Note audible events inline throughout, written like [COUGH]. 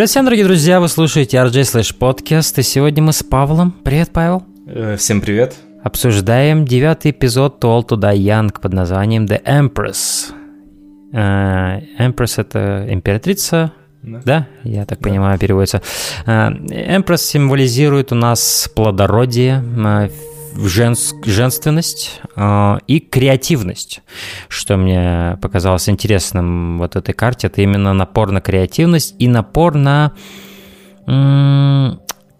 Привет всем, дорогие друзья, вы слушаете RJ Slash Podcast, и сегодня мы с Павлом. Привет, Павел. Э, всем привет. Обсуждаем девятый эпизод Toll to Die Young под названием The Empress. Э, Empress — это императрица, да, да? я так да. понимаю, переводится. Э, Empress символизирует у нас плодородие, э, женс, женственность э, и креативность. Что мне показалось интересным вот этой карте, это именно напор на креативность и напор на э,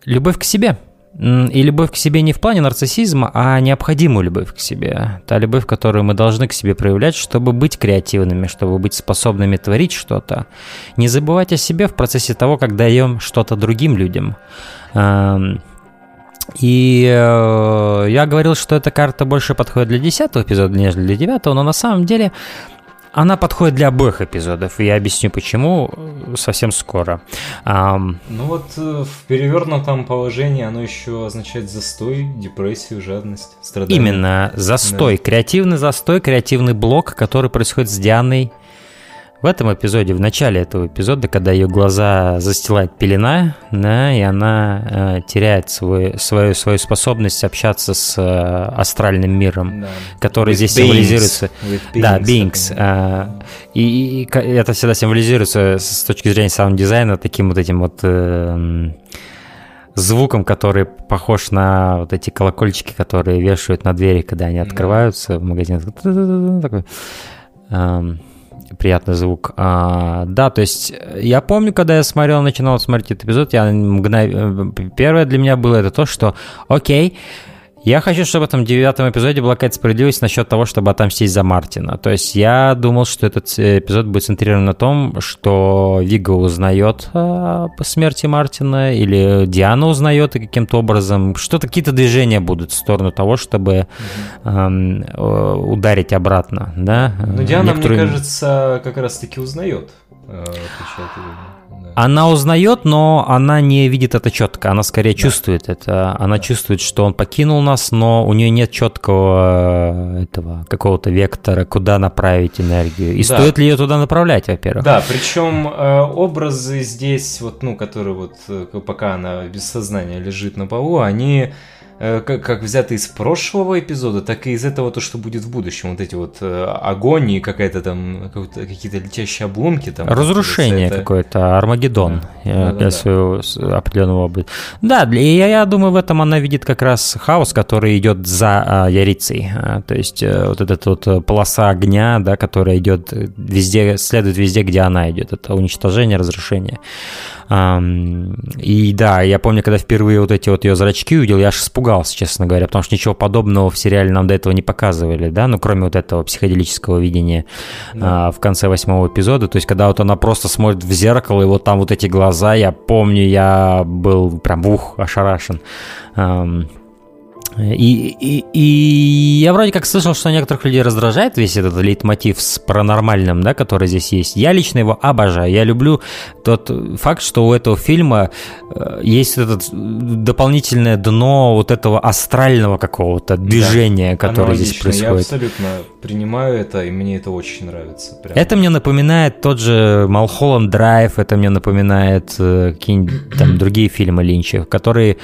любовь к себе. И любовь к себе не в плане нарциссизма, а необходимую любовь к себе. Та любовь, которую мы должны к себе проявлять, чтобы быть креативными, чтобы быть способными творить что-то. Не забывать о себе в процессе того, как даем что-то другим людям. Эм, и э, я говорил, что эта карта больше подходит для 10 эпизода, нежели для 9, но на самом деле она подходит для обоих эпизодов, и я объясню почему э, совсем скоро. Um, ну вот э, в перевернутом положении оно еще означает застой, депрессию, жадность, страдания. Именно, застой, да. креативный застой, креативный блок, который происходит с Дианой в этом эпизоде, в начале этого эпизода, когда ее глаза застилает пелена, да, и она э, теряет свой, свою, свою способность общаться с э, астральным миром, да. который With здесь beings. символизируется. Beings, да, Бинкс. Э, и, и, и это всегда символизируется с точки зрения саунд-дизайна таким вот этим вот... Э, звуком, который похож на вот эти колокольчики, которые вешают на двери, когда они открываются в магазине. Такой. Приятный звук. А, да, то есть я помню, когда я смотрел, начинал смотреть этот эпизод, я мгнов... Э, первое для меня было это то, что окей, я хочу, чтобы в этом девятом эпизоде была какая-то справедливость насчет того, чтобы отомстить за Мартина. То есть я думал, что этот э, эпизод будет центрирован на том, что Вига узнает о смерти Мартина, или Диана узнает и каким-то образом, что-то какие-то движения будут в сторону того, чтобы эм, ударить обратно, да? Ну, Диана, Некоторые... мне кажется, как раз-таки узнает. Э, она узнает, но она не видит это четко, она скорее да. чувствует это. Она да. чувствует, что он покинул нас, но у нее нет четкого э, этого какого-то вектора, куда направить энергию. И да. стоит ли ее туда направлять, во-первых? Да, причем э, образы здесь, вот, ну, которые вот э, пока она без сознания лежит на полу, они как, как взято из прошлого эпизода, так и из этого то, что будет в будущем. Вот эти вот э, огонь и какая-то там какие-то летящие обломки там. Разрушение это... какое-то, Армагеддон да. для да, своего да. определенного облика. Да, и я, я думаю, в этом она видит как раз хаос, который идет за а, Ярицей. А, то есть а, вот эта вот полоса огня, да, которая идет везде, следует везде, где она идет. Это уничтожение, разрушение. И да, я помню, когда впервые вот эти вот ее зрачки увидел, я аж испугался, честно говоря, потому что ничего подобного в сериале нам до этого не показывали, да, ну кроме вот этого психоделического видения да. а, в конце восьмого эпизода. То есть, когда вот она просто смотрит в зеркало, и вот там вот эти глаза, я помню, я был прям ух, ошарашен. И, и, и я вроде как слышал, что некоторых людей раздражает весь этот лейтмотив с паранормальным, да, который здесь есть. Я лично его обожаю. Я люблю тот факт, что у этого фильма э, есть это дополнительное дно вот этого астрального какого-то движения, да, которое здесь происходит. Я абсолютно принимаю это, и мне это очень нравится. Прям. Это мне напоминает тот же Малхолланд Драйв, это мне напоминает э, какие-нибудь там другие фильмы Линча, которые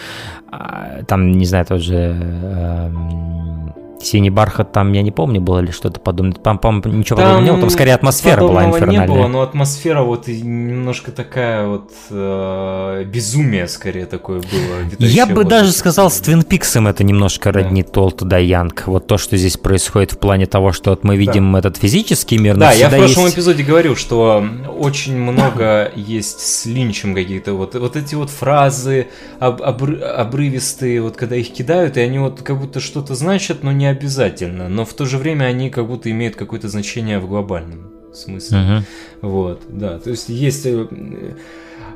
а, там, не знаю, тот же эм, Синий бархат там, я не помню, было ли что-то подобное. Там, по ничего там подобного не было, там скорее атмосфера была инфернальная. не было, но атмосфера вот немножко такая вот э, безумие скорее такое было. Я бы даже сказал, с Твин Пиксом это немножко да. роднит Толт да Янг. Вот то, что здесь происходит в плане того, что вот мы видим да. этот физический мир. Да, я в прошлом есть... эпизоде говорил, что очень много есть с Линчем какие-то вот, вот эти вот фразы об, обры, обрывистые, вот когда их кидают, и они вот как будто что-то значат, но не обязательно, но в то же время они как будто имеют какое-то значение в глобальном смысле. Uh-huh. Вот, да, то есть есть э,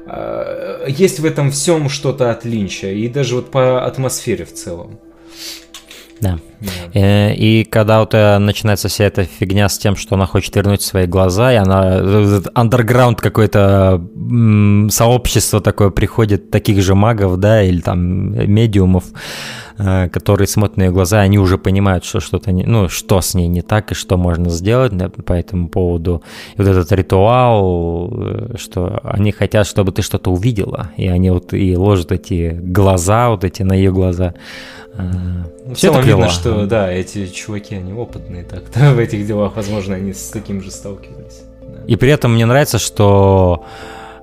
э, есть в этом всем что-то от Линча, и даже вот по атмосфере в целом. Да. Yeah. И, и когда вот э, начинается вся эта фигня с тем, что она хочет вернуть свои глаза, и она андерграунд какое-то сообщество такое приходит таких же магов, да, или там медиумов, Э, которые смотрят на ее глаза, они уже понимают, что что-то не, ну, что с ней не так и что можно сделать по этому поводу. И вот этот ритуал, э, что они хотят, чтобы ты что-то увидела, и они вот и ложат эти глаза, вот эти на ее глаза. Ну, Все это видно, что да, эти чуваки, они опытные так [LAUGHS] в этих делах, возможно, они с таким же сталкивались. И при этом мне нравится, что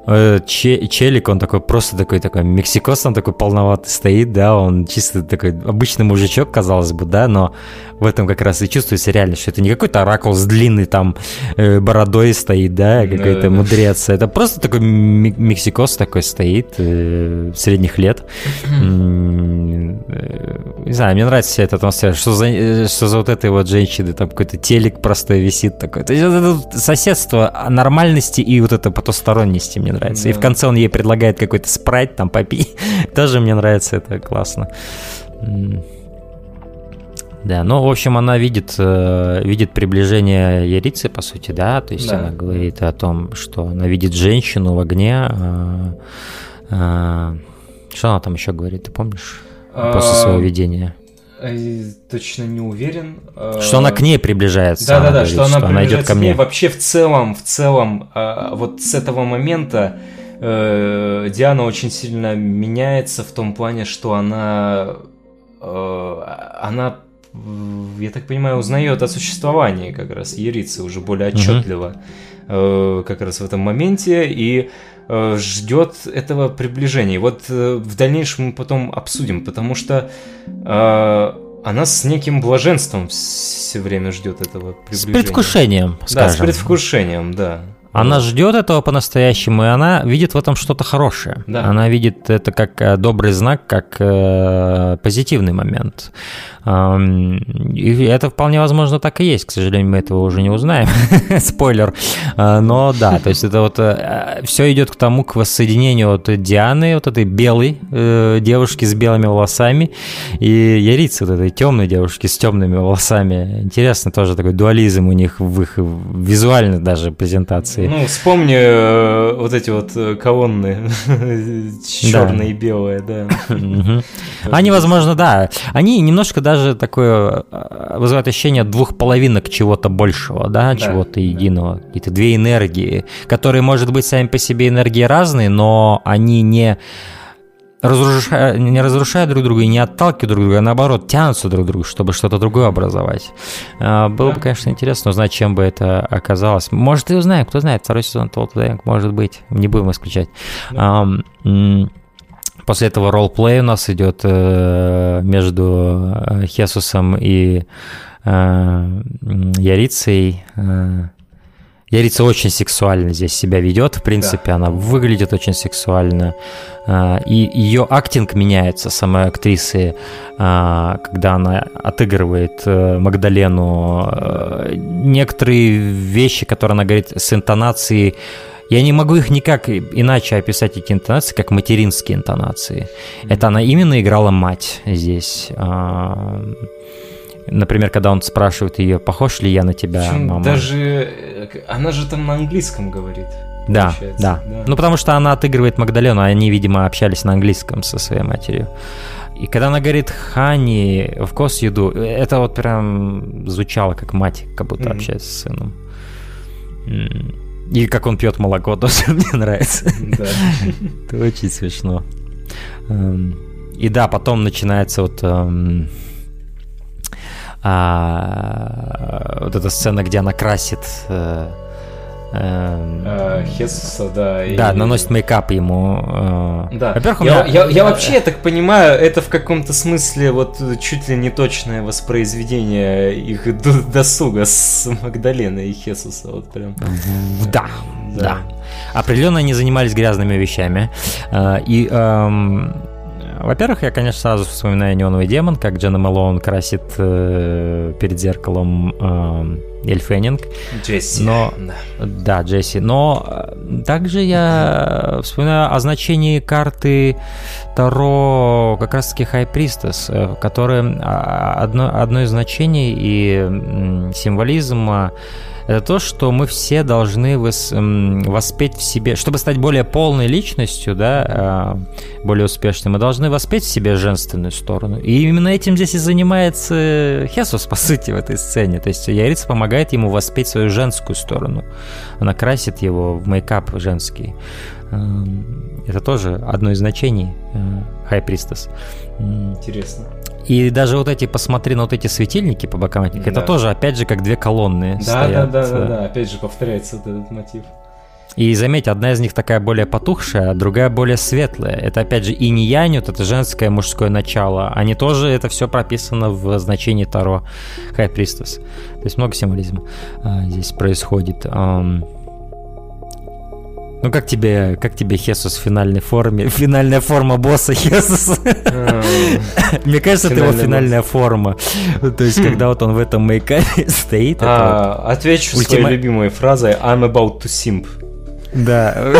че, челик, он такой просто такой, такой мексикос, он такой полноватый стоит, да, он чисто такой обычный мужичок, казалось бы, да, но в этом как раз и чувствуется реально, что это не какой-то оракул с длинной там э, бородой стоит, да, какой-то да, мудрец, это просто такой мексикос такой стоит, э, средних лет. Не знаю, мне нравится вся эта атмосфера, что за, э, что за вот этой вот женщины, там какой-то телек простой висит такой. То есть это соседство нормальности и вот это потусторонности мне нравится. Да. И в конце он ей предлагает какой-то спрайт, там, попей. [LAUGHS] Тоже мне нравится, это классно. Да, ну, в общем, она видит, э, видит приближение Ярицы, по сути, да, то есть да. она говорит о том, что она видит женщину в огне. Э, э, что она там еще говорит, ты помнишь? После своего видения. Точно не уверен. Что она к ней приближается. Да, да, да, что она, что она идет ко мне. Вообще в целом, в целом, вот с этого момента Диана очень сильно меняется в том плане, что она она я так понимаю, узнает о существовании как раз Ярицы уже более отчетливо угу. Как раз в этом моменте и э, ждет этого приближения. Вот э, в дальнейшем мы потом обсудим, потому что она с неким блаженством все время ждет этого приближения. С предвкушением, скажем. Да, с предвкушением, да. Она ждет этого по-настоящему, и она видит в этом что-то хорошее. Да. Она видит это как добрый знак, как э, позитивный момент. И это вполне возможно так и есть. К сожалению, мы этого уже не узнаем. [LAUGHS] Спойлер. А, но да, то есть это вот э, все идет к тому, к воссоединению вот Дианы, вот этой белой э, девушки с белыми волосами, и Ярицы, вот этой темной девушки с темными волосами. Интересно тоже такой дуализм у них в их визуальной даже презентации. Ну, вспомни э, вот эти вот колонны [LAUGHS] черные и белые, да. [LAUGHS] Они, возможно, да. Они немножко даже даже такое э, вызывает ощущение двух половинок чего-то большего, да, да чего-то единого, да. какие-то две энергии, которые, может быть, сами по себе энергии разные, но они не разрушают, не разрушают друг друга и не отталкивают друг друга, а наоборот тянутся друг к другу, чтобы что-то другое образовать. А, было да. бы, конечно, интересно узнать, чем бы это оказалось. Может, и узнаем, кто знает, второй сезон Толк может быть, не будем исключать. Да. После этого ролплей у нас идет э, между э, Хесусом и э, Ярицей. Ярица очень сексуально здесь себя ведет, в принципе, да. она выглядит очень сексуально. И ее актинг меняется, самой актрисы, когда она отыгрывает Магдалену. Некоторые вещи, которые она говорит с интонацией я не могу их никак иначе описать, эти интонации, как материнские интонации. Mm-hmm. Это она именно играла мать здесь. А, например, когда он спрашивает ее, похож ли я на тебя, Причем мама. Даже э, она же там на английском говорит. Да, да, да. Ну, потому что она отыгрывает Магдалену, а они, видимо, общались на английском со своей матерью. И когда она говорит «Хани», «Of course you do», это вот прям звучало как мать, как будто mm-hmm. общается с сыном. И как он пьет молоко, [LAUGHS] тоже мне нравится. Да. Это очень смешно. Эм, и да, потом начинается вот эм, а, вот эта сцена, где она красит э, Эм, э, Хесуса, да. Да, и... наносит мейкап ему. Э. Да. Во-первых, я, меня... я, я вообще, я так понимаю, это в каком-то смысле вот чуть ли не точное воспроизведение их досуга с Магдаленой и Хесуса. Вот прям. Да, да. да. Определенно они занимались грязными вещами. Э, и эм, во-первых, я, конечно, сразу вспоминаю «Неоновый демон», как Дженна Малоун красит э, перед зеркалом э, Эль Феннинг. Джесси. Но, да. да, Джесси. Но э, также я вспоминаю о значении карты Таро как раз-таки High Priestess, э, которое а, одно, одно из значений и символизма это то, что мы все должны вос, воспеть в себе, чтобы стать более полной личностью, да, а, более успешной, мы должны воспеть в себе женственную сторону. И именно этим здесь и занимается Хесус, по сути, в этой сцене. То есть Ярица помогает ему воспеть свою женскую сторону. Она красит его в мейкап женский. Это тоже одно из значений High Priestess. Интересно. И даже вот эти, посмотри на вот эти светильники по бокам, да. это тоже, опять же, как две колонны да, стоят. Да, да, да, да, опять же повторяется вот этот мотив. И заметь, одна из них такая более потухшая, а другая более светлая. Это опять же и не янь, вот это женское мужское начало. Они тоже, это все прописано в значении Таро High Priestess. То есть много символизма а, здесь происходит. Um, ну как тебе, как тебе Хесус в финальной форме? [LAUGHS] Финальная форма босса Хесуса. Мне кажется, это его финальная форма. То есть, когда вот он в этом мейкапе [LAUGHS] стоит. А, отвечу своей любимой фразой I'm about to simp. Да. [LAUGHS]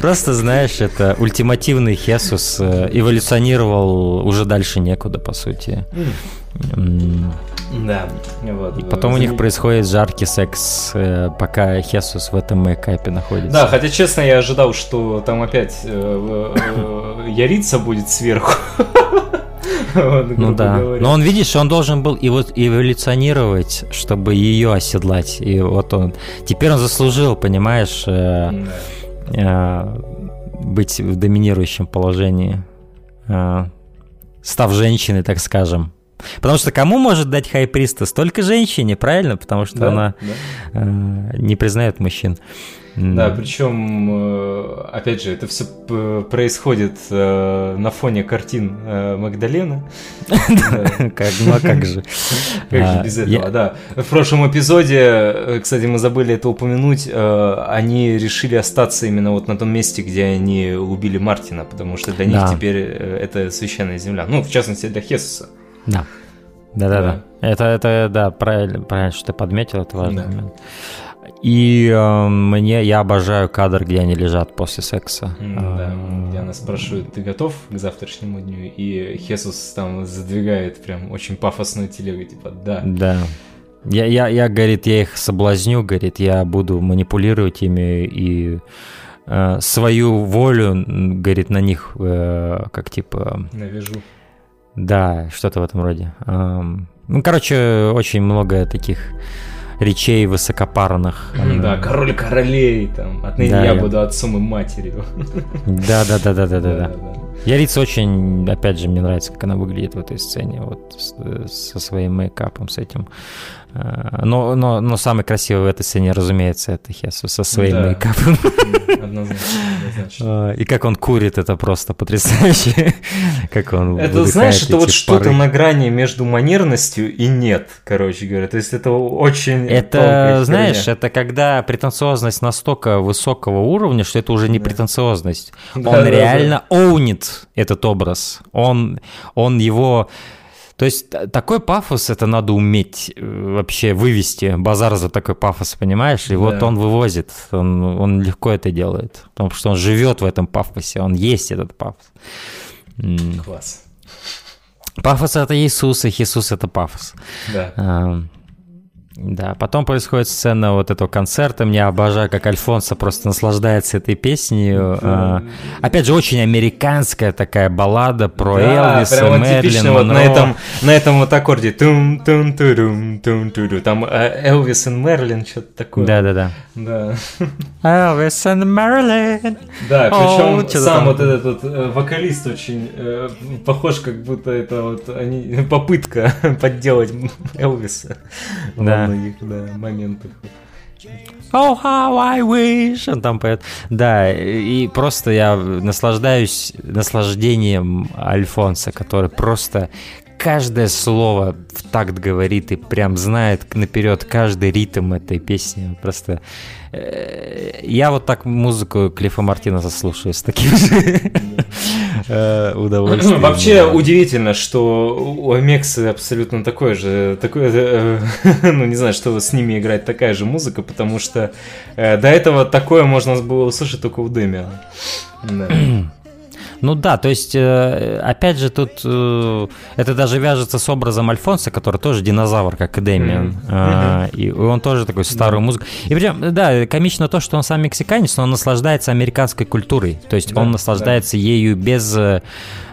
Просто, знаешь, это ультимативный Хесус э, эволюционировал уже дальше некуда, по сути. Да, вот. И потом у них происходит жаркий секс, э, пока Хесус в этом мейкапе находится. Да, хотя, честно, я ожидал, что там опять э, э, Ярица будет сверху. ну да. Но он, видишь, он должен был и вот эволюционировать, чтобы ее оседлать. И вот он. Теперь он заслужил, понимаешь, быть в доминирующем положении. Став женщиной, так скажем. Потому что кому может дать хайприста? Столько женщине, правильно? Потому что да, она да. Э, не признает мужчин. Да, причем, э, опять же, это все происходит э, на фоне картин э, Магдалена. [LAUGHS] Ну а как же? [LAUGHS] Как же а, без этого, да. В прошлом эпизоде, кстати, мы забыли это упомянуть, они решили остаться именно вот на том месте, где они убили Мартина, потому что для них теперь это священная земля. Ну, в частности, для Хесуса. Да. Да-да-да. Это, это, да, правильно, правильно, что ты подметил, это важный да. момент. И э, мне, я обожаю кадр, где они лежат после секса. Да, где она спрашивает, ты готов к завтрашнему дню? И Хесус там задвигает прям очень пафосную телегу, типа, да. Да. Я, я, я, говорит, я их соблазню, говорит, я буду манипулировать ими и э, свою волю, говорит, на них, э, как типа... Навяжу. Да, что-то в этом роде. Ну, короче, очень много таких речей высокопарных. Да, король королей, там, отныне да, я, я буду отцом и матерью. Да, Ярица очень, опять же, мне нравится, как она выглядит в этой сцене, вот со своим мейкапом, с этим. А, но, но, но самый красивый в этой сцене, разумеется, это Хесу со своим да. мейкапом. Однозначно, однозначно. А, и как он курит, это просто потрясающе. [LAUGHS] как он Это, знаешь, это вот что-то на грани между манерностью и нет, короче говоря. То есть это очень... Это, знаешь, это когда претенциозность настолько высокого уровня, что это уже не претенциозность. Он реально оунит этот образ. Он, он его то есть такой пафос это надо уметь э, вообще вывести базар за такой пафос, понимаешь? И да. вот он вывозит, он, он легко это делает, потому что он живет в этом пафосе, он есть этот пафос. Класс. Пафос это Иисус, и Иисус это пафос. Да. Да, потом происходит сцена вот этого концерта. Мне обожаю, как Альфонсо просто наслаждается этой песней. Да. Опять же, очень американская такая баллада про да, Элвиса, прям вот Мерлин вот на этом, на этом вот аккорде. Тум, тум, турум, тум, туру. Там э, Элвис и Мерлин, что-то такое. Да-да-да. Да. Элвис и Мерлин. Да, причем oh, сам вот этот вот э, вокалист очень э, похож, как будто это вот они, попытка [LAUGHS] подделать Элвиса. Да многих да, моментах. Oh, how I wish! Он там поет. Да, и просто я наслаждаюсь наслаждением Альфонса, который просто каждое слово в такт говорит и прям знает наперед каждый ритм этой песни. Просто э, я вот так музыку Клиффа Мартинеса слушаю с таким же э, удовольствием. Вообще удивительно, что у Амексы абсолютно такое же, такое, э, [LAUGHS] ну не знаю, что с ними играть такая же музыка, потому что до этого такое можно было услышать только у Дэмиана. [CLEARS THROAT] Ну да, то есть, э, опять же, тут э, это даже вяжется с образом Альфонса, который тоже динозавр, как и Дэмиан. Mm-hmm. И он тоже такой старую музыку. И причем, да, комично то, что он сам мексиканец, но он наслаждается американской культурой. То есть да, он наслаждается да. ею без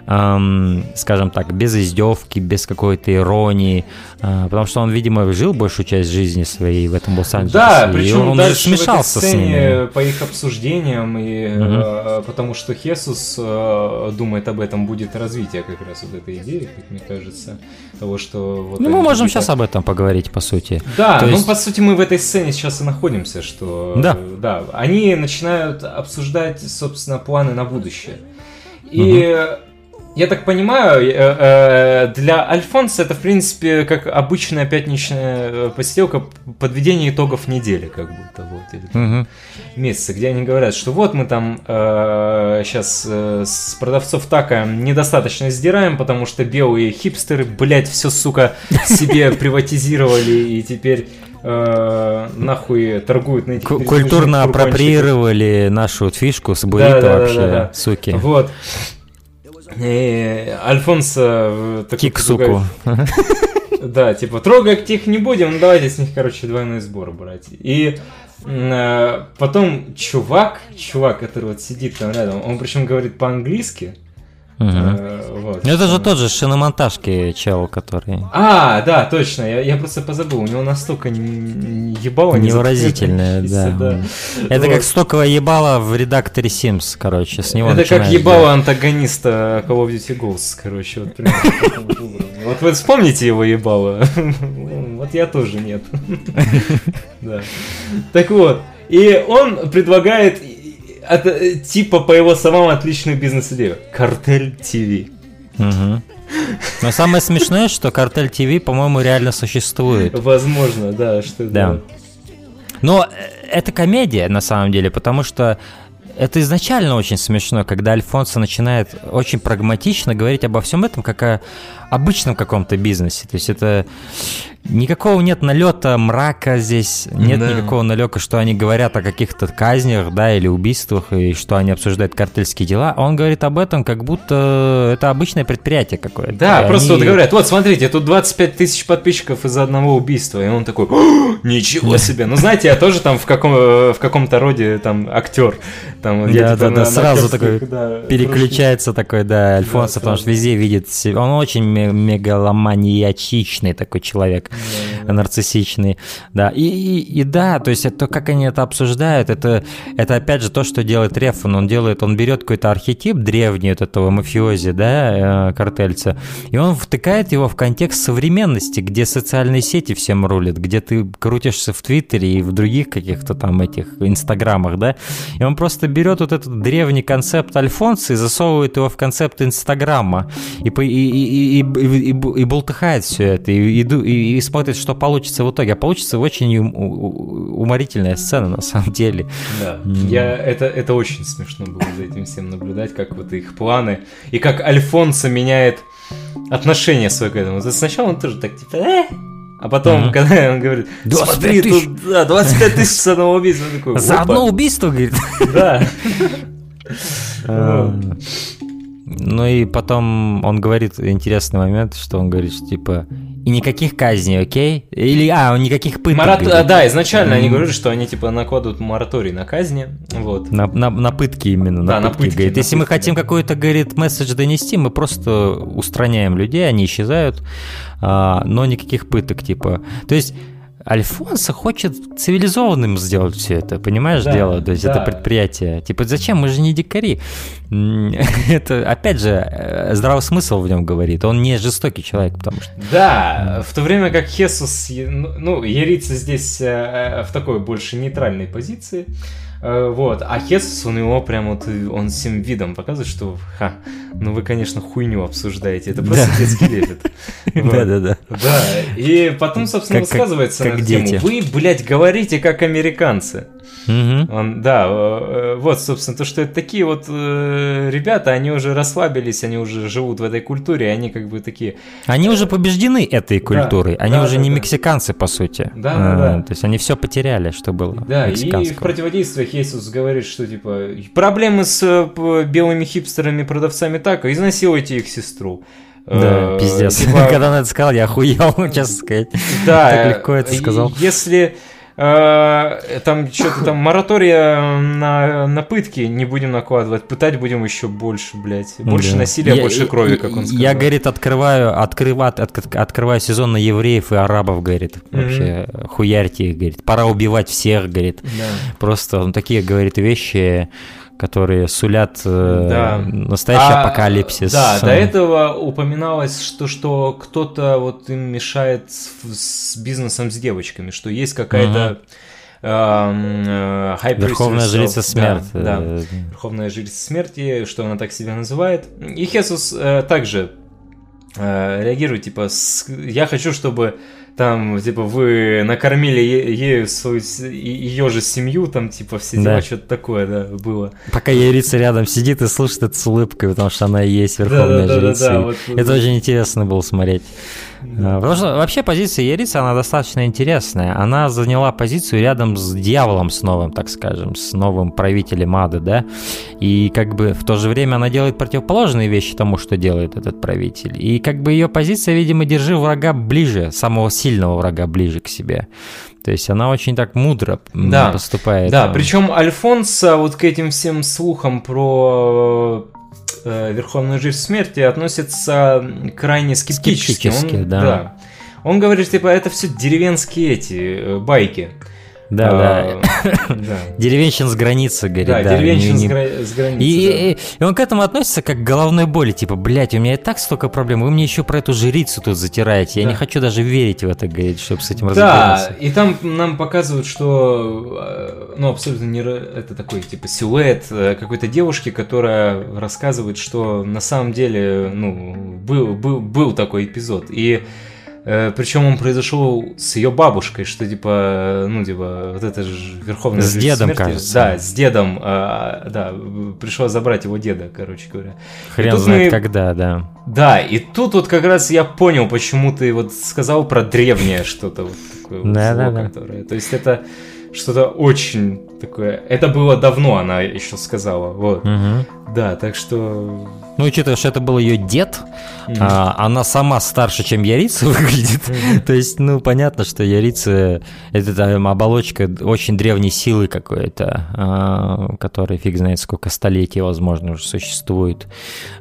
эм, скажем так, без издевки, без какой-то иронии, э, потому что он, видимо, жил большую часть жизни своей в этом Лос-Анджелесе. Да, причем он дальше смешался в этой сцене, с ними. по их обсуждениям, и, угу. э, потому что Хесус э, думает об этом, будет развитие как раз вот этой идеи, как мне кажется, того, что... Вот ну, мы можем сейчас об этом поговорить, по сути. Да, То ну, есть... по сути, мы в этой сцене сейчас и находимся, что... Да. Да, они начинают обсуждать, собственно, планы на будущее. И угу я так понимаю, э, э, для Альфонса это, в принципе, как обычная пятничная э, посиделка подведения итогов недели, как будто, вот, или угу. месяца, где они говорят, что вот мы там сейчас с продавцов така недостаточно сдираем, потому что белые хипстеры, блядь, все, сука, себе [LAUGHS] приватизировали, и теперь нахуй торгуют на этих Культурно апроприировали нашу фишку с буррито да, да, вообще, да, да, да. суки. Вот. И. Э, Кик, суку. Да, типа, трогать их не будем, ну давайте с них, короче, двойной сбор брать. И э, потом чувак, чувак, который вот сидит там рядом, он причем говорит по-английски, Угу. вот, это же тот же шиномонтажки чел, который... А, да, точно, я, я просто позабыл, у него настолько ебало Невыразительное, [LAUGHS] да. да. Это вот. как стоковое ебало в редакторе Sims, короче, с него Это как ебало антагониста Call of Duty Ghosts, короче, вот Вот вы вспомните его ебало? [LAUGHS] Вот я тоже нет. [LAUGHS] Да. Так вот, и он предлагает это типа по его самому отличную бизнес-идею. Картель ТВ. Угу. Но самое смешное, что картель ТВ, по-моему, реально существует. Возможно, да, что да. Но э, это комедия на самом деле, потому что это изначально очень смешно, когда Альфонсо начинает очень прагматично говорить обо всем этом, как о обычном каком-то бизнесе. То есть это Никакого нет налета мрака здесь, нет да. никакого налека, что они говорят о каких-то казнях, да, или убийствах, и что они обсуждают картельские дела. Он говорит об этом, как будто это обычное предприятие какое-то. Да, и просто они... вот говорят, вот смотрите, тут 25 тысяч подписчиков из-за одного убийства, и он такой, ничего себе. Ну, знаете, я тоже там в, каком, в каком-то роде там актер. Там, да, да, да, сразу такой да, переключается такой, да, Альфонсо, да, потому что везде видит себя. Он очень мегаломаниячичный такой человек да, нарциссичный, да, и, и, и да, то есть это как они это обсуждают, это, это опять же то, что делает Рефан, он делает, он берет какой-то архетип древний от этого мафиози, да, э, картельца, и он втыкает его в контекст современности, где социальные сети всем рулят, где ты крутишься в Твиттере и в других каких-то там этих инстаграмах, да, и он просто берет вот этот древний концепт Альфонса и засовывает его в концепт Инстаграма, и, и, и, и, и, и, и болтыхает все это, и, и, и, смотрит, что получится в итоге. А получится очень уморительная сцена, на самом деле. Да, mm. я, это, это очень смешно было за этим всем наблюдать, как вот их планы, и как Альфонсо меняет отношение свое к этому. Сначала он тоже так, типа, э? А потом, mm-hmm. когда он говорит, смотри, тысяч. тут да, 25 тысяч за одно убийство. Такой, за одно убийство, говорит? Да. [LAUGHS] Ну и потом он говорит интересный момент, что он говорит, что типа и никаких казней, окей? Или, а, никаких пыток. Марат... Да, изначально mm. они говорили, что они, типа, накладывают мораторий на казни, вот. На, на, на пытки именно, на да, пытки, на пытки, говорит. На Если пытки, мы хотим да. какой-то, говорит, месседж донести, мы просто устраняем людей, они исчезают, а, но никаких пыток, типа. То есть Альфонсо хочет цивилизованным сделать все это, понимаешь, да, дело, то есть да. это предприятие. Типа, зачем, мы же не дикари. [LAUGHS] это, опять же, э, здравый смысл в нем говорит, он не жестокий человек, потому что... Да, в то время как Хесус, ну, ну Ярица здесь э, э, в такой больше нейтральной позиции, вот. А Хесус, он его прям вот, он всем видом показывает, что, ха, ну вы, конечно, хуйню обсуждаете. Это просто да. детский лепет. [LAUGHS] Да-да-да. Да, и потом, собственно, высказывается на эту тему. Вы, блядь, говорите как американцы. Угу. Он, да, э, вот, собственно, то, что это такие вот э, ребята, они уже расслабились, они уже живут в этой культуре, они как бы такие... Они уже побеждены этой культурой, да, они да, уже да, не да. мексиканцы, по сути. Да, а, да, да. То есть они все потеряли, что было Да, и в противодействиях Иисус говорит, что типа проблемы с э, белыми хипстерами, продавцами так, изнасилуйте их сестру. Да, пиздец. Типа... [LAUGHS] Когда он это сказал, я охуел, [LAUGHS] честно сказать. Да. Так легко это сказал. Если Э, там что-то там [LAUGHS] моратория на, на пытки не будем накладывать, пытать будем еще больше, блядь. Больше да. насилия, я, больше крови, как он сказал. Я, говорит, открываю, открываю, от, открываю сезон на евреев и арабов, говорит. Вообще, mm-hmm. хуярьте их, говорит. Пора убивать всех, говорит. Да. Просто он такие, говорит, вещи которые сулят э, да. настоящий а, апокалипсис. Да, до этого упоминалось, что, что кто-то вот им мешает с, с бизнесом с девочками, что есть какая-то... Угу. Верховная жрица смерти. Да, да, Верховная жрица смерти, что она так себя называет. И Хесус э, также э, реагирует, типа, с, я хочу, чтобы там, типа, вы накормили ею свою, ее же семью, там, типа, все дела, да. что-то такое, да, было. Пока ярица рядом сидит и слушает это с улыбкой, потому что она и есть верховная да, да, жрица. Да, да, да, вот, это очень интересно было смотреть. Да. Потому что вообще позиция Ярицы, она достаточно интересная. Она заняла позицию рядом с дьяволом с новым, так скажем, с новым правителем ада, да. И как бы в то же время она делает противоположные вещи тому, что делает этот правитель. И как бы ее позиция, видимо, держи врага ближе, самого сильного врага ближе к себе. То есть она очень так мудро да. поступает. Да, причем Альфонсо вот к этим всем слухам про э, Верховную Жизнь Смерти относится крайне скептически. Скептически, он, да. да. Он говорит, типа, это все деревенские эти э, байки. Да, а, [LAUGHS] да. Деревенщин с границы, говорит. Да, да деревенщин не, не... с границы. И, да. и, и он к этому относится как к головной боли. Типа, блядь, у меня и так столько проблем, вы мне еще про эту жрицу тут затираете. Я да. не хочу даже верить в это, говорит, чтобы с этим разбираться. Да, и там нам показывают, что, э, ну, абсолютно не... Это такой, типа, силуэт э, какой-то девушки, которая рассказывает, что на самом деле, ну, был, был, был такой эпизод. И Причем он произошел с ее бабушкой, что типа, ну, типа, вот это же верховная С дедом, смерти. кажется. Да, с дедом, а, да, пришлось забрать его деда, короче говоря. Хрен знает мы... когда, да. Да, и тут вот как раз я понял, почему ты вот сказал про древнее что-то вот такое вот да, зло, да, которое. То есть это что-то очень такое. Это было давно, она еще сказала. Вот. Угу. Да, так что ну, учитывая, что это был ее дед, mm-hmm. а, она сама старше, чем Ярица [LAUGHS] выглядит. Mm-hmm. То есть, ну, понятно, что Ярица — это там, оболочка очень древней силы какой-то, а, которая фиг знает сколько столетий, возможно, уже существует.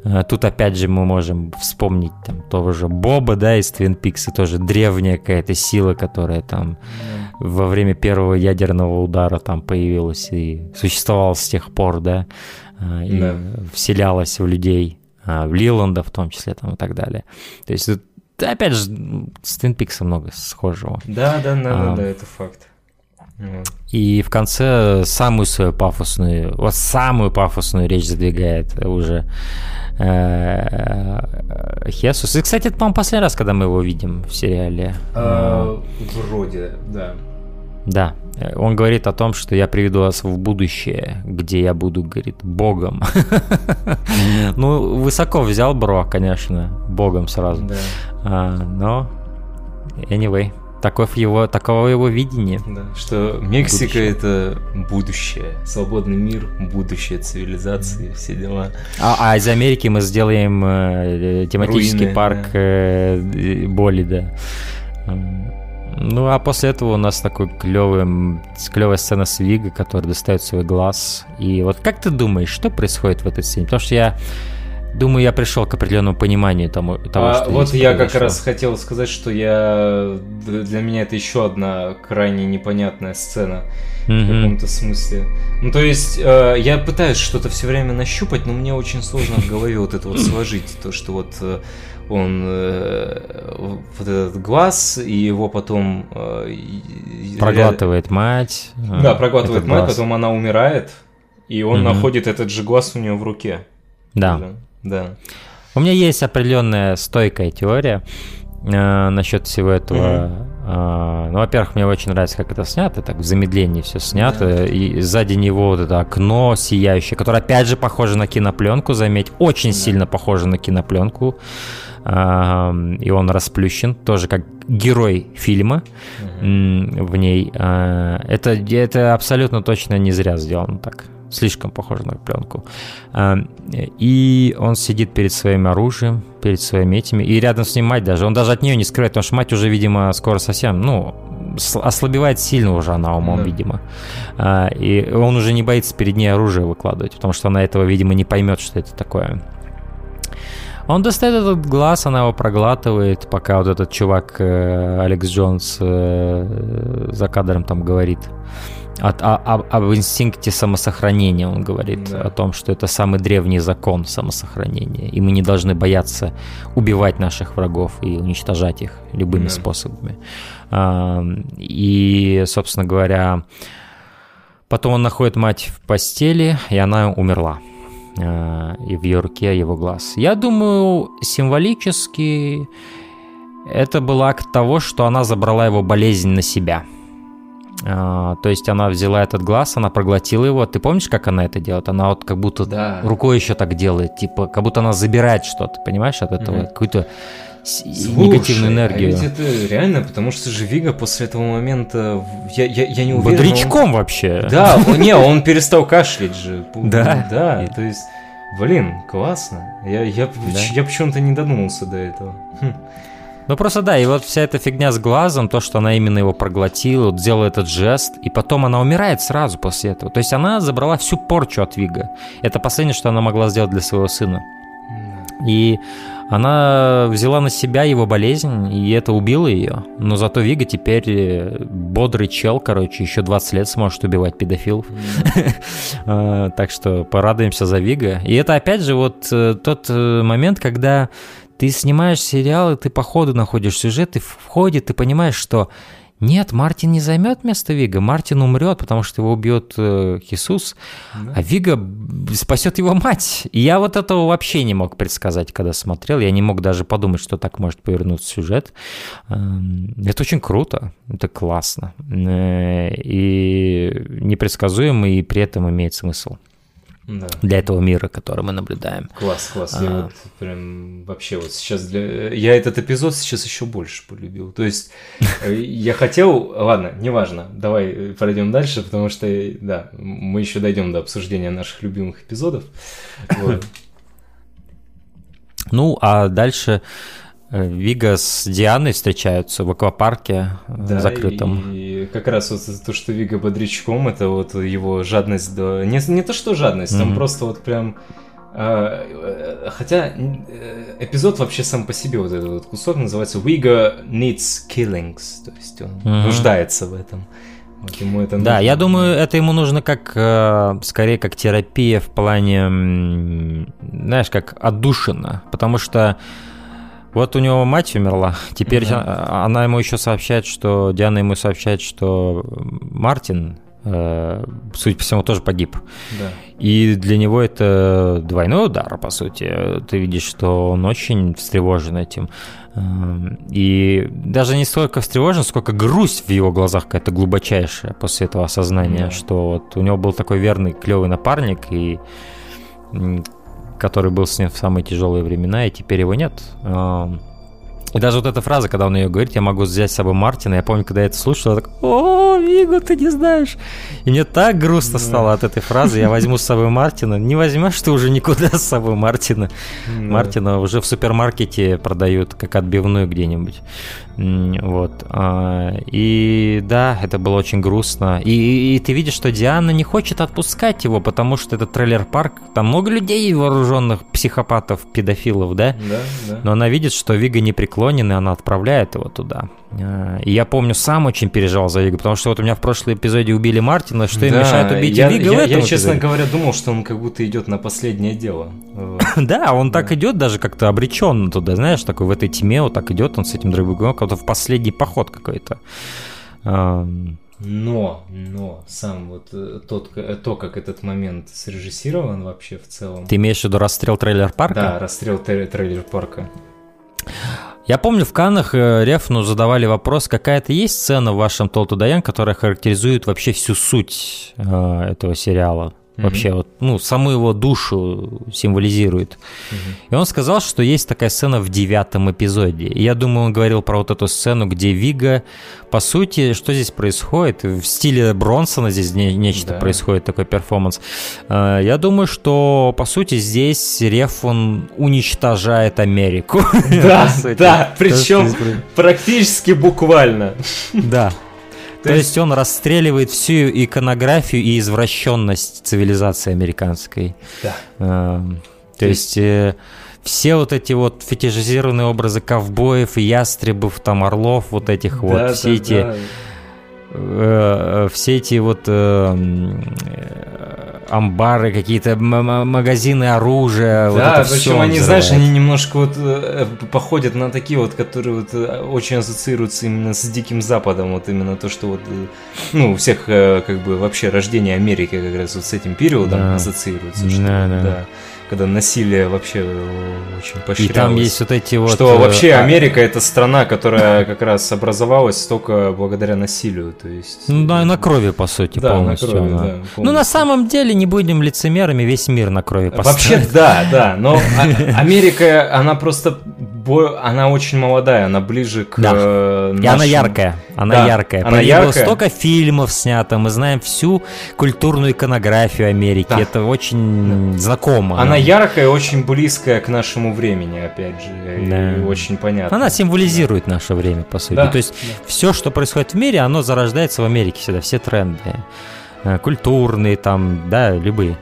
А, тут, опять же, мы можем вспомнить там того же Боба, да, из Twin Peaks, тоже древняя какая-то сила, которая там mm-hmm. во время первого ядерного удара там появилась и существовала с тех пор, да. А, и да. вселялась в людей, а, в Лиланда в том числе там и так далее. То есть, опять же, с Twin Peaks много схожего. Да, да, да, а, да, это факт. И в конце самую свою пафосную, вот самую пафосную речь задвигает уже э, Хесус. И, кстати, это, по-моему, последний раз, когда мы его видим в сериале. А, вроде, да. Да, он говорит о том, что я приведу вас в будущее, где я буду, говорит, богом. Ну, высоко взял бро, конечно, богом сразу. А, но, anyway, таков его, таково его видение. Да, что Мексика будущее. это будущее, свободный мир, будущее цивилизации, все дела. А, а из Америки мы сделаем э, тематический Руины, парк да. э, боли, да. Ну, а после этого у нас такой клевый, клевая сцена с Вига, который достает свой глаз. И вот как ты думаешь, что происходит в этой сцене? Потому что я думаю, я пришел к определенному пониманию тому, того, а, что Вот я как произошло. раз хотел сказать, что я для меня это еще одна крайне непонятная сцена в Мгм. каком-то смысле. Ну, то есть, э, я пытаюсь что-то все время нащупать, но мне очень сложно в голове вот это вот сложить. То, что вот э, он э, вот этот глаз, и его потом... э, Проглатывает мать. э, Да, проглатывает мать, глаз. потом она умирает, и он Мгм. находит этот же глаз у нее в руке. Да. Да. У меня есть определенная стойкая теория э, насчет всего этого. Э, ну, во-первых, мне очень нравится, как это снято, так в замедлении все снято. Да. И сзади него вот это окно сияющее, которое опять же похоже на кинопленку, заметь, очень Да. сильно похоже на кинопленку. И он расплющен, тоже как герой фильма в ней. Э, Это, это абсолютно точно не зря сделано так. Слишком похоже на пленку. Э, И он сидит перед своим оружием, перед своими этими. И рядом с ним мать даже. Он даже от нее не скрывает, потому что мать уже, видимо, скоро совсем, ну, ослабевает сильно уже она умом, Да. видимо. А, И он уже не боится перед ней оружие выкладывать, потому что она этого, видимо, не поймет, что это такое. Он достает этот глаз, она его проглатывает, пока вот этот чувак э, Алекс Джонс э, за кадром там говорит. От- о- об, об инстинкте самосохранения он говорит, Да. о том, что это самый древний закон самосохранения, и мы не должны бояться убивать наших врагов и уничтожать их любыми Да. способами. А, И, собственно говоря, потом он находит мать в постели, и она умерла. А, И в ее руке его глаз. Я думаю, символически это был акт того, что она забрала его болезнь на себя. А, То есть она взяла этот глаз, она проглотила его. Ты помнишь, как она это делает? Она вот как будто Да. рукой еще так делает, типа, как будто она забирает что-то, понимаешь, от этого Мгм. какую-то Слушай, негативную энергию. А ведь это реально, потому что же Вига после этого момента, я, я, я не уверен. но он- Бодрячком вообще. Да, о, не, он перестал кашлять же. [LAUGHS] Да? Да, И- то есть, блин, классно. Я, я, я почему-то не додумался до этого. Хм. Ну просто да, и вот вся эта фигня с глазом, то, что она именно его проглотила, вот сделала этот жест, и потом она умирает сразу после этого. То есть она забрала всю порчу от Вига. Это последнее, что она могла сделать для своего сына. И она взяла на себя его болезнь, и это убило ее. Но зато Вига теперь э, бодрый чел, короче, еще 20 лет сможет убивать педофилов. [LAUGHS] А, Так что порадуемся за Вига. И это опять же вот э, тот э, момент, когда ты снимаешь сериал, и ты по ходу находишь сюжет, и в ходе ты понимаешь, что нет, Мартин не займет место Вига, Мартин умрет, потому что его убьет э, Хисус, а Вига спасет его мать. И я вот этого вообще не мог предсказать, когда смотрел. Я не мог даже подумать, что так может повернуться сюжет. Эм, Это очень круто, это классно. Э, И непредсказуемо, и при этом имеет смысл Да. для этого мира, который мы наблюдаем. Класс, класс. Я А. вот прям вообще вот сейчас для... Я этот эпизод сейчас еще больше полюбил. То есть э, я хотел... Ладно, неважно. Давай э, пройдем дальше, потому что, э, да, мы еще дойдем до обсуждения наших любимых эпизодов. Вот. [LAUGHS] Ну, а дальше Вига с Дианой встречаются в аквапарке э, Да, закрытом. И как раз вот то, что Вига бодрячком, это вот его жадность до... Не, не то, что жадность, там Мгм. просто вот прям... э, хотя э, эпизод вообще сам по себе, вот этот вот кусок называется Viga needs killings, то есть он Мгм. нуждается в этом. Вот ему это Да, нужно. я думаю, это ему нужно как, э, скорее, как терапия в плане, знаешь, как отдушина, потому что вот у него мать умерла, теперь Да. а- она ему еще сообщает, что, Диана ему сообщает, что Мартин, э, судя по всему, тоже погиб. Да. И для него это двойной удар, по сути. Ты видишь, что он очень встревожен этим. Эм, И даже не столько встревожен, сколько грусть в его глазах какая-то глубочайшая после этого осознания, Да. что вот у него был такой верный, клевый напарник, и который был с ним в самые тяжелые времена, и теперь его нет. И даже вот эта фраза, когда он ее говорит, я могу взять с собой Мартина, я помню, когда я это слушал, я так, о, Вигу, ты не знаешь? И мне так грустно стало от этой фразы. Я возьму с собой Мартина. Не возьмешь ты уже никуда с собой Мартина. Мартина уже в супермаркете продают, как отбивную где-нибудь. Вот. А, и да, это было очень грустно. И, и, и ты видишь, что Диана не хочет отпускать его, потому что это трейлер-парк. Там много людей вооруженных, психопатов, педофилов, да? Да, да. Но она видит, что Вига не преклонен, и она отправляет его туда. А, и я помню, сам очень переживал за Вига, потому что вот у меня в прошлом эпизоде убили Мартина, что да, им мешает убить я, Вига я, в этом Я, честно говоря, думал, что он как будто идет на последнее дело. [LAUGHS] Да, он так идет даже как-то обреченно туда, знаешь, такой в этой тьме, вот так идет он с этим дробовиком, как-то в последний поход какой-то. Но, но сам вот э, тот, э, то, как этот момент срежиссирован вообще в целом. Ты имеешь в виду расстрел трейлер-парка? Да, расстрел трейлер-парка. Я помню, в Каннах э, Рефну задавали вопрос, какая-то есть сцена в вашем Толту Даян, которая характеризует вообще всю суть э, этого сериала? Вообще, mm-hmm. вот, ну, саму его душу символизирует. Mm-hmm. И он сказал, что есть такая сцена в девятом эпизоде. И я думаю, он говорил про вот эту сцену, где Вига, по сути, что здесь происходит? В стиле Бронсона здесь не, нечто да. происходит, такой перформанс. Э, я думаю, что, по сути, здесь Реф, он уничтожает Америку. Да, [LAUGHS] да, причем практически буквально. Да, то, То есть... есть он расстреливает всю иконографию и извращенность цивилизации американской. Да. Э, то, то есть, есть э, все вот эти вот фетишизированные образы ковбоев и ястребов, там орлов, вот этих да, вот, да, все эти... Да Э, все эти вот э, амбары, какие-то магазины оружия. Да, вот причем они, знаешь, они немножко вот э, походят на такие вот, которые вот очень ассоциируются именно с Диким Западом, вот именно то, что вот, ну, у всех как бы вообще рождение Америки как раз вот с этим периодом да. ассоциируется. Что, да, да. да когда насилие вообще очень поощрялось. И там есть вот эти вот... Что вообще а, Америка это страна, которая как раз образовалась только благодаря насилию, то есть... Ну да, на крови, по сути, да, полностью. На крови, да, полностью. Ну на самом деле, не будем лицемерами, весь мир на крови поставить. Вообще да, да, но а, Америка, она просто бой, она очень молодая, она ближе к да. нашим... И она яркая, она да, яркая. Она Про яркая. было столько фильмов снято, мы знаем всю культурную иконографию Америки, да. это очень да. знакомо. Она яркая, очень близкая к нашему времени, опять же, да. и очень понятно. Она символизирует да. наше время, по сути. Да. То есть да. все, что происходит в мире, оно зарождается в Америке всегда, все тренды э, культурные там, да, любые.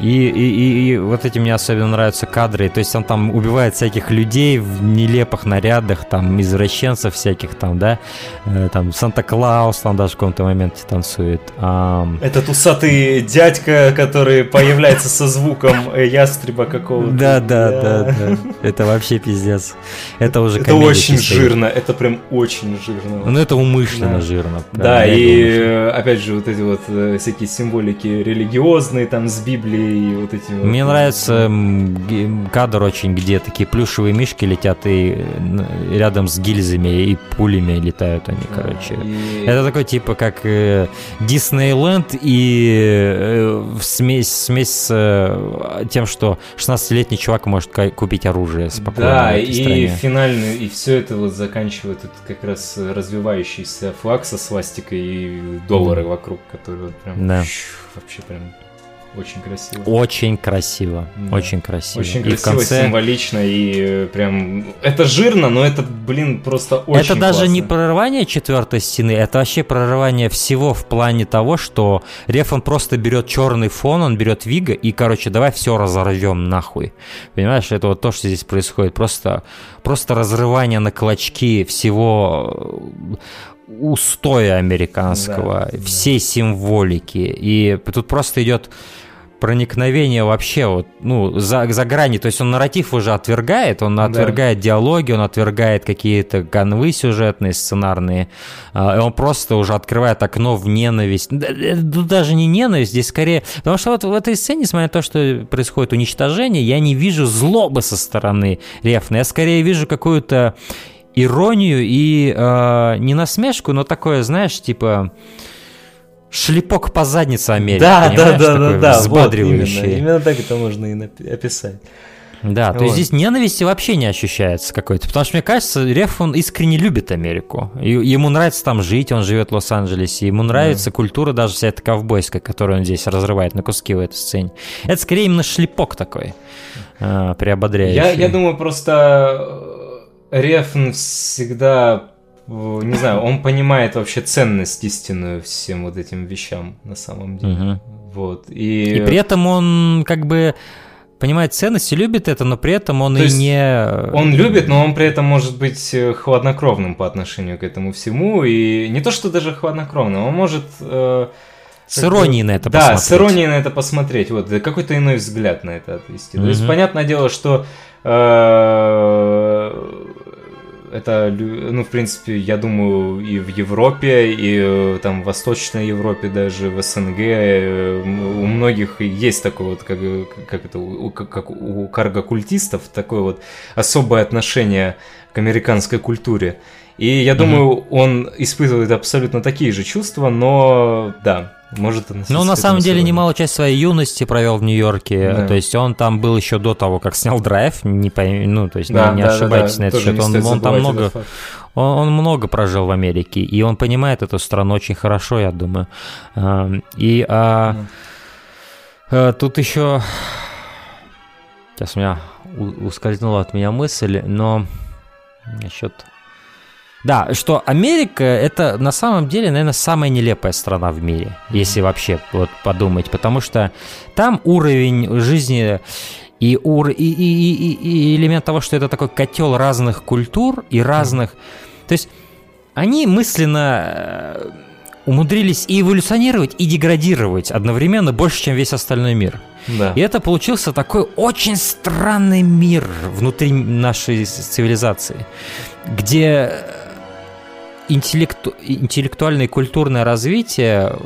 И, и, и, и вот эти мне особенно нравятся кадры. То есть он там убивает всяких людей в нелепых нарядах, там, извращенцев всяких там, да. Э, там Санта-Клаус там даже в каком-то моменте танцует. А... Этот усатый дядька, который появляется со звуком ястреба какого-то. Да, да, да, да. Это вообще пиздец. Это уже Это очень жирно, это прям очень жирно. Ну это умышленно жирно. Да, и опять же вот эти вот э, всякие символики религиозные там с Библией и вот эти Мне вот, нравится кадр очень, где такие плюшевые мишки летят и рядом с гильзами и пулями летают они, короче. И... Это такой типа как э, Диснейленд и э, смесь, смесь с э, тем, что 16-летний чувак может купить оружие спокойно. Да, и стране. финальный, и все это вот заканчивает как раз развивающийся флаг со свастикой и доллары mm. Вокруг, которые вот прям да. вообще прям очень красиво. Очень красиво. Да. Очень красиво. Очень красиво, и в конце... символично и э, прям... Это жирно, но это, блин, просто очень Это даже классно. не прорывание четвертой стены, это вообще прорывание всего в плане того, что Реф, он просто берет черный фон, он берет Вига и, короче, давай все разорвем нахуй. Понимаешь, это вот то, что здесь происходит. Просто, просто разрывание на клочки всего устоя американского, да, всей да. символики. И тут просто идет проникновение вообще вот, ну, за, за грани. То есть он нарратив уже отвергает, он отвергает да. диалоги, он отвергает какие-то канвы сюжетные, сценарные. А, и он просто уже открывает окно в ненависть. Тут даже не ненависть, здесь скорее... Потому что вот в этой сцене, несмотря на то, что происходит уничтожение, я не вижу злобы со стороны Рефна. Я скорее вижу какую-то иронию и э, не насмешку, но такое, знаешь, типа шлепок по заднице Америки. Да, да, да, да, да, вот именно, именно так это можно и описать. Да, то Вот. есть здесь ненависти вообще не ощущается какой-то. Потому что, мне кажется, Реф, он искренне любит Америку. И ему нравится там жить, он живет в Лос-Анджелесе. Ему нравится культура даже вся эта ковбойская, которую он здесь разрывает на куски в этой сцене. Это скорее именно шлепок такой, а, приободряющий. Я, я думаю, просто э, Рефн всегда, не знаю, он понимает вообще ценность истинную всем вот этим вещам на самом деле. Мгм. Вот. И, И при этом он как бы понимает ценность и любит это, но при этом он То и не... он любит, но он при этом может быть э, хладнокровным по отношению к этому всему. И не то, что даже хладнокровным, он может... э, С иронией на это да, посмотреть. с иронией на это посмотреть, вот, какой-то иной взгляд на это отвести. То есть, понятное дело, что э, это, ну, в принципе, я думаю, и в Европе, и э, там в Восточной Европе даже, в СНГ, э, у многих есть такое вот, как, как это, у, как у каргокультистов, такое вот особое отношение к американской культуре. И я думаю, он испытывает абсолютно такие же чувства, но да, может относиться Ну, на самом деле, с немалую часть своей юности провел в Нью-Йорке. Да. То есть он там был еще до того, как снял драйв. Не пойми- ну, то есть Да, не, не да, ошибайтесь да, на этот тоже счет. Он, он там много, он, он много прожил в Америке, и он понимает эту страну очень хорошо, я думаю. А, И а, а, тут еще сейчас у меня ускользнула от меня мысль, но насчет да, что Америка это на самом деле, наверное, самая нелепая страна в мире, если вообще вот подумать, потому что там уровень жизни и, ур... и, и, и- и- элемент того, что это такой котел разных культур и разных... То есть они мысленно э, умудрились и эволюционировать, и деградировать одновременно больше, чем весь остальной мир. Да. И это получился такой очень странный мир внутри нашей цивилизации, где интеллекту- интеллектуальное и культурное развитие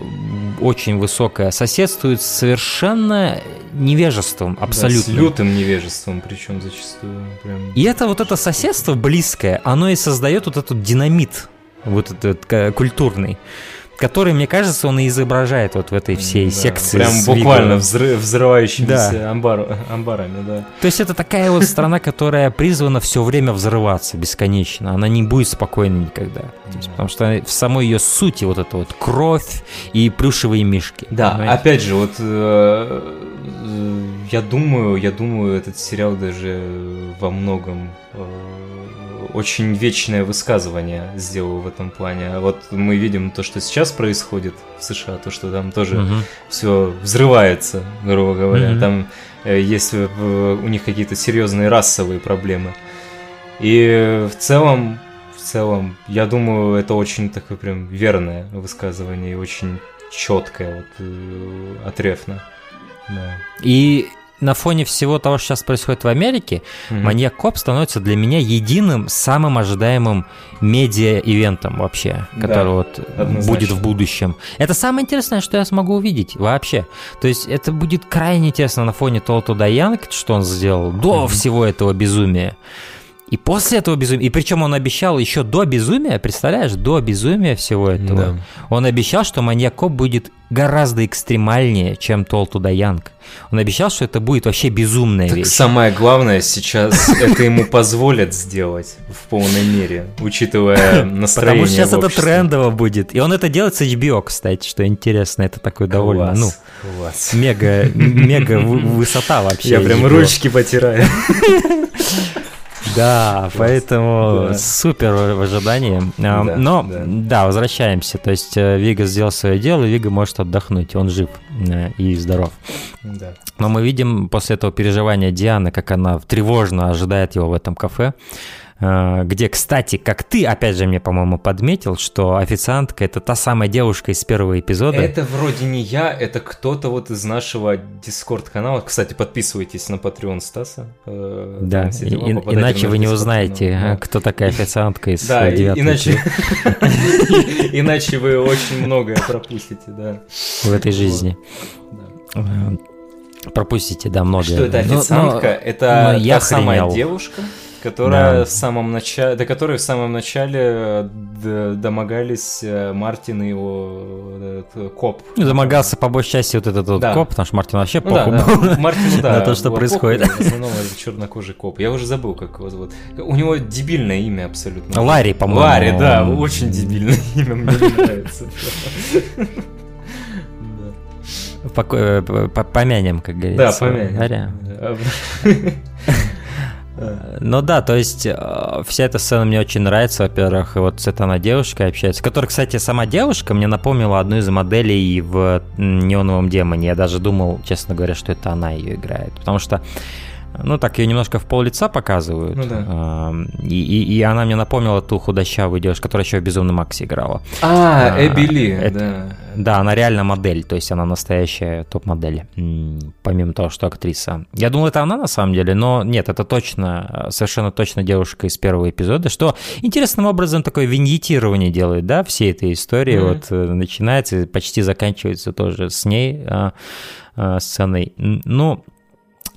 очень высокое соседствует с совершенно невежеством Да, с абсолютно. лютым невежеством, причем зачастую. Прям. И это вот это соседство близкое, оно и создает вот этот динамит, вот этот э, культурный, который, мне кажется, он и изображает вот в этой всей Да, секции. Прям буквально Вигором. взры- взрывающимися Да. амбар- амбарами, да. То есть это такая вот страна, которая призвана все время взрываться бесконечно. Она не будет спокойной никогда. Потому что в самой ее сути вот это вот кровь и плюшевые мишки. Да, понимаете? опять же, вот э, я думаю, я думаю, этот сериал даже во многом э, очень вечное высказывание сделал в этом плане. А Вот мы видим то, что сейчас происходит в США, то, что там тоже Мгм. все взрывается, грубо говоря. Мгм. Там э, есть э, у них какие-то серьезные расовые проблемы. И в целом, в целом, я думаю, это очень такое прям верное высказывание и очень четкое вот э, от Рефна. Да. И на фоне всего того, что сейчас происходит в Америке, Мгм. Маньяк Коп становится для меня единым самым ожидаемым медиа-ивентом вообще, Да, который вот однозначно. будет в будущем. Это самое интересное, что я смогу увидеть вообще. То есть это будет крайне интересно на фоне Толту Даянг, что он сделал до Мгм. всего этого безумия. И после этого безумия, и причем он обещал еще до безумия, представляешь, до безумия всего этого, Да. он обещал, что Маньяк Коп будет гораздо экстремальнее, чем Толту Даянг. Он обещал, что это будет вообще безумная Так вещь. самое главное сейчас [LAUGHS] это ему позволят сделать в полной мере, учитывая настроение Потому что сейчас это трендово будет. И он это делает с HBO, кстати, что интересно. Это такой довольно, ну, мега, мега вы- высота вообще. Я прям ручки потираю. [LAUGHS] Да, поэтому супер в ожидании. А, Но, да. возвращаемся. То есть э, Вига сделал свое дело, и Вига может отдохнуть. Он жив э, и здоров. Но мы видим после этого переживания Дианы, как она тревожно ожидает его в этом кафе, где, кстати, как ты, опять же, мне, по-моему, подметил, что официантка — это та самая девушка из первого эпизода. Это вроде не я, это кто-то вот из нашего дискорд-канала. Кстати, подписывайтесь на Patreon Стаса. э, Да, и- дела, и- попадайте иначе вы не узнаете, Discord-канал. э, кто такая официантка из Да, э, девятого иначе, эпизода [LAUGHS] иначе вы очень многое пропустите, да. в этой жизни. Да. Э, Пропустите, да, многое. Что это Но- но- официантка? это но я та самая охренел. девушка, которая да. в самом начале, до которой в самом начале э, домогались э, Мартин и его этот, коп. Ну, домогался по большей части вот этот вот да. коп, потому что Мартин вообще ну, похуй да, был да. Мартину, [LAUGHS] да, на то, что происходит. Похуй, в основном чернокожий коп. Я уже забыл, как его зовут. У него дебильное имя абсолютно. Ларри, по-моему. Ларри, да, очень дебильное [LAUGHS] имя, мне нравится. Помянем, как говорится. Да, помянем. Ну да, то есть э, вся эта сцена мне очень нравится, во-первых, вот с этой она девушкой общается, которая, кстати, сама девушка мне напомнила одну из моделей в «Неоновом демоне». Я даже думал, честно говоря, что это она ее играет, потому что ну, так ее немножко в пол лица показывают. Ну, да. и, и, и она мне напомнила ту худощавую девушку, которая еще в «Безумном Максе» играла. А, а Эбби Ли, это, да. Да, она реально модель, то есть она настоящая топ-модель, помимо того, что актриса. Я думал, это она на самом деле, но нет, это точно, совершенно точно девушка из первого эпизода, что интересным образом такое виньетирование делает, да, всей этой истории, mm-hmm. вот э, начинается и почти заканчивается тоже с ней а, а, сценой. Ну,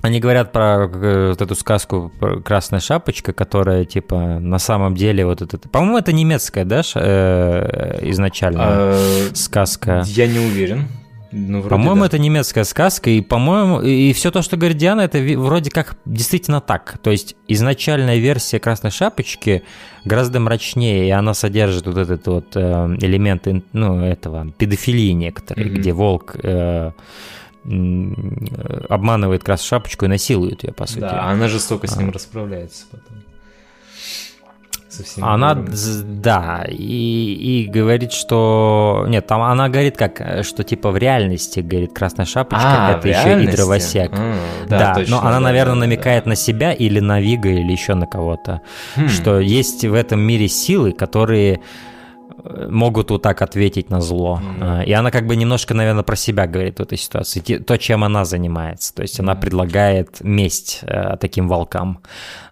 они говорят про э, вот эту сказку «Красная шапочка», которая, типа, на самом деле вот это... По-моему, это немецкая, да, э, изначально а, сказка? Я не уверен. Ну, по-моему, да. это немецкая сказка, и, по-моему, и все то, что говорит Диана, это вроде как действительно так. То есть изначальная версия «Красной шапочки» гораздо мрачнее, и она содержит вот этот вот э, элемент, ну, этого, педофилии некоторые, mm-hmm. где волк обманывает как раз шапочку и насилует ее, по сути. Да, она жестоко с ним а. расправляется потом. Совсем она, да, и, и говорит, что... Нет, там она говорит как, что типа в реальности, говорит, Красная Шапочка, а, это еще и дровосек. А, да, да точно, но она, да, наверное, да, намекает да. на себя или на Вига, или еще на кого-то, хм. что есть в этом мире силы, которые могут вот так ответить на зло. Mm-hmm. И она как бы немножко, наверное, про себя говорит в этой ситуации. То, чем она занимается. То есть она предлагает месть э, таким волкам.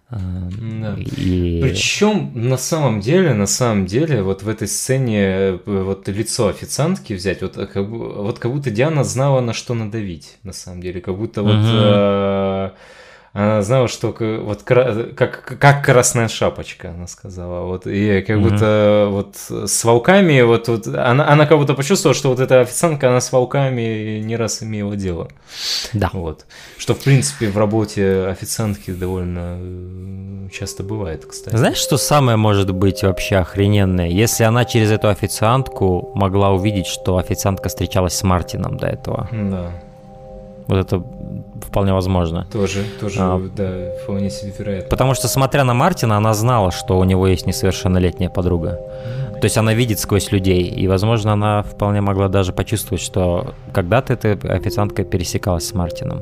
Да. И... Причем на самом деле, на самом деле, вот в этой сцене э, вот лицо официантки взять, вот как, вот как будто Диана знала, на что надавить, на самом деле, как будто вот э, она знала, что вот как, как красная шапочка, она сказала. Вот, и как mm-hmm. будто вот с волками, вот, вот она, она как будто почувствовала, что вот эта официантка, она с волками не раз имела дело. Да. Вот. Что, в принципе, в работе официантки довольно э, часто бывает, кстати. Знаешь, что самое может быть вообще охрененное? Если она через эту официантку могла увидеть, что официантка встречалась с Мартином до этого. Да. Вот это вполне возможно. Тоже, тоже, а, да, вполне себе вероятно. Потому что, смотря на Мартина, она знала, что у него есть несовершеннолетняя подруга. То есть она видит сквозь людей, и, возможно, она вполне могла даже почувствовать, что когда-то эта официантка пересекалась с Мартином.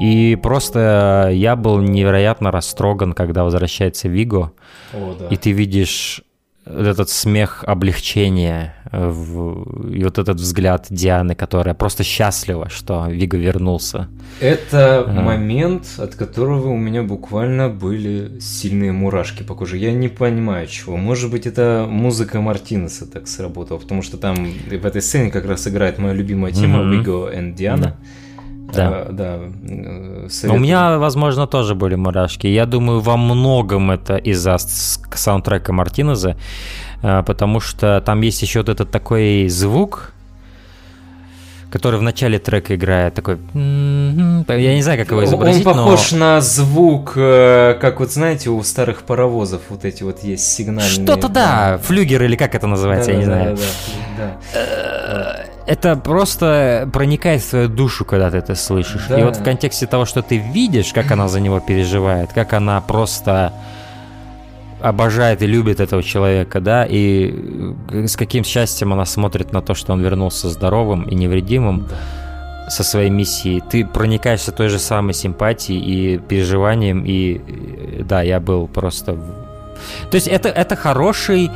И просто я был невероятно растроган, когда возвращается Виго, О, да. и ты видишь этот смех облегчения в... и вот этот взгляд Дианы, которая просто счастлива, что Вига вернулся. Это а. момент, от которого у меня буквально были сильные мурашки по коже. Я не понимаю чего. Может быть, это музыка Мартинеса так сработала, потому что там в этой сцене как раз играет моя любимая тема mm-hmm. Виго и Диана. Да. Да. да. Э, у меня, возможно, тоже были мурашки. Я думаю, во многом это из-за саундтрека Мартинеза, э, потому что там есть еще вот этот такой звук, который в начале трека играет, такой... Я не знаю, как его изобразить, Он похож но... на звук, э, как вот, знаете, у старых паровозов вот эти вот есть сигнальные... Что-то да, флюгер или как это называется, да, я не да, знаю. Да, да, это просто проникает в твою душу, когда ты это слышишь. И вот в контексте того, что ты видишь, как она за него переживает, как она просто обожает и любит этого человека, да, и с каким счастьем она смотрит на то, что он вернулся здоровым и невредимым да. со своей миссией. Ты проникаешься той же самой симпатией и переживанием, и да, я был просто... То есть это, это хороший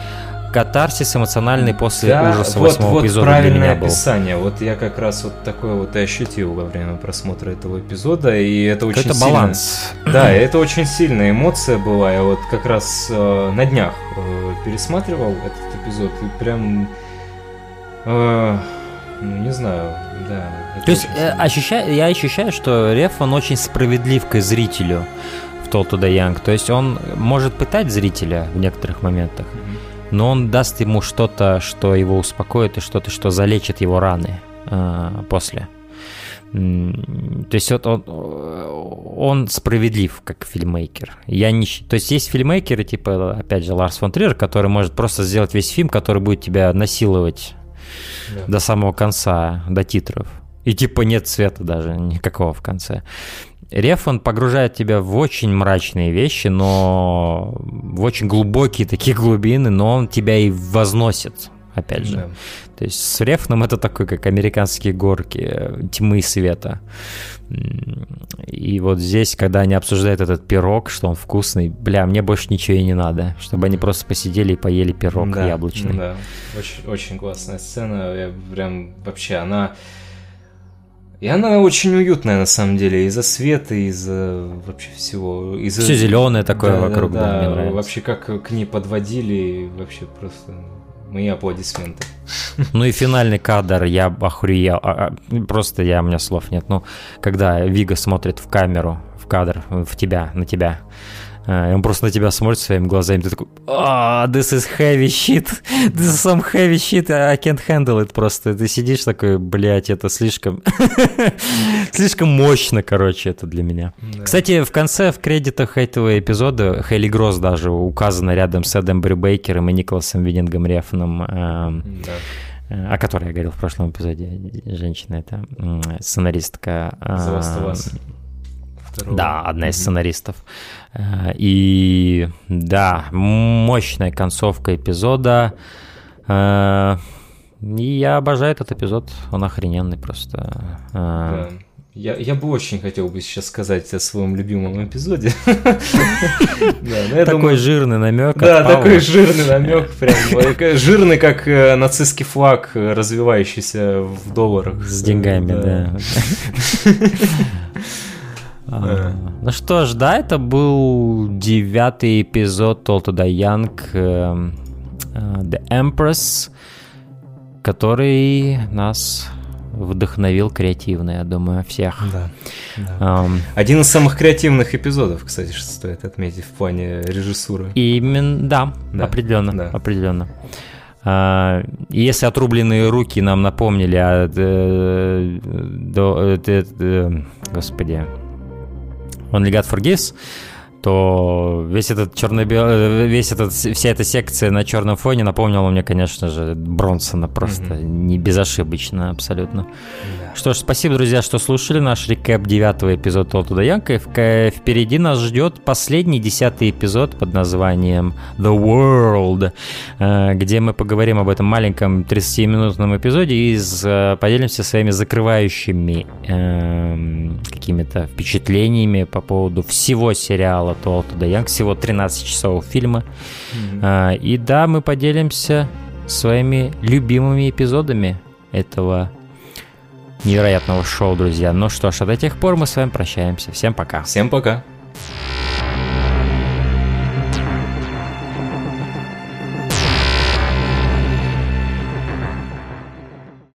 катарсис эмоциональный после да, ужаса вот, восьмого вот эпизода правильное для меня был. описание. Вот я как раз вот такое вот и ощутил во время просмотра этого эпизода, и это очень Это сильно... баланс. Да, это очень сильная эмоция была. Я вот как раз э, на днях э, пересматривал этот эпизод и прям... Э, ну не знаю, да. То есть э, ощущаю, я ощущаю, что Реф, он очень справедлив к зрителю в the Young. То есть он может пытать зрителя в некоторых моментах, но он даст ему что-то, что его успокоит, и что-то, что залечит его раны э, после. То есть вот он, он справедлив как фильмейкер. Я не, то есть есть фильмейкеры, типа, опять же, Ларс фон Триер, который может просто сделать весь фильм, который будет тебя насиловать да. до самого конца, до титров. И типа нет цвета даже никакого в конце. Реф, он погружает тебя в очень мрачные вещи, но в очень глубокие такие глубины, но он тебя и возносит, опять же. Да. То есть с Рефном это такой, как американские горки тьмы и света. И вот здесь, когда они обсуждают этот пирог, что он вкусный, бля, мне больше ничего и не надо, чтобы они просто посидели и поели пирог да, яблочный. Да, очень, очень классная сцена, я прям вообще, она... И она очень уютная на самом деле, из-за света, из-за вообще всего. Из-за... Все зеленое такое да, вокруг, да, да, мне нравится. Вообще как к ней подводили, вообще просто Мои аплодисменты. [LAUGHS] Ну и финальный кадр, я охуел. А, а, просто я, у меня слов нет. Ну, когда Вига смотрит в камеру, в кадр, в тебя, на тебя, и он просто на тебя смотрит своими глазами, ты такой, а, this is heavy shit, this is some heavy shit, I can't handle it просто. Ты сидишь такой, блядь, это слишком, [LAUGHS] слишком мощно, короче, это для меня. Да. Кстати, в конце, в кредитах этого эпизода, Хейли Гросс даже указана рядом с Эдом Брюбейкером и Николасом Виннингом Рефном. Эм, да о которой я говорил в прошлом эпизоде, женщина это сценаристка. The Last of Us второго. Да, одна из сценаристов. Э, и да, мощная концовка эпизода. Э, и я обожаю этот эпизод, он охрененный просто. Э, да. Я, я бы очень хотел бы сейчас сказать о своем любимом эпизоде. [LAUGHS] Такой жирный намек. Да, такой жирный намек, прям жирный, как нацистский флаг, развивающийся в долларах. С деньгами, да. [LAUGHS] А, ну что ж, да, это был девятый эпизод to Die Young uh, The Empress, который нас вдохновил креативно, я думаю, всех. Да. да. Um, Один из самых креативных эпизодов, кстати, что стоит отметить в плане режиссуры. Именно, да, да. определенно, да. определенно. Uh, если отрубленные руки нам напомнили о... Э, э, э, господи, Only God Forgives, то весь этот черно весь этот вся эта секция на черном фоне напомнила мне, конечно же, Бронсона просто mm-hmm. не безошибочно абсолютно. Yeah. Что ж, спасибо, друзья, что слушали наш рекэп девятого эпизода Толту Янка. Впереди нас ждет последний десятый эпизод под названием The World, э, где мы поговорим об этом маленьком 30-минутном эпизоде и э, поделимся своими закрывающими э, какими-то впечатлениями по поводу всего сериала the Young. Всего 13 часов фильма. Mm-hmm. И да, мы поделимся своими любимыми эпизодами этого невероятного шоу, друзья. Ну что ж, а до тех пор мы с вами прощаемся. Всем пока. Всем пока.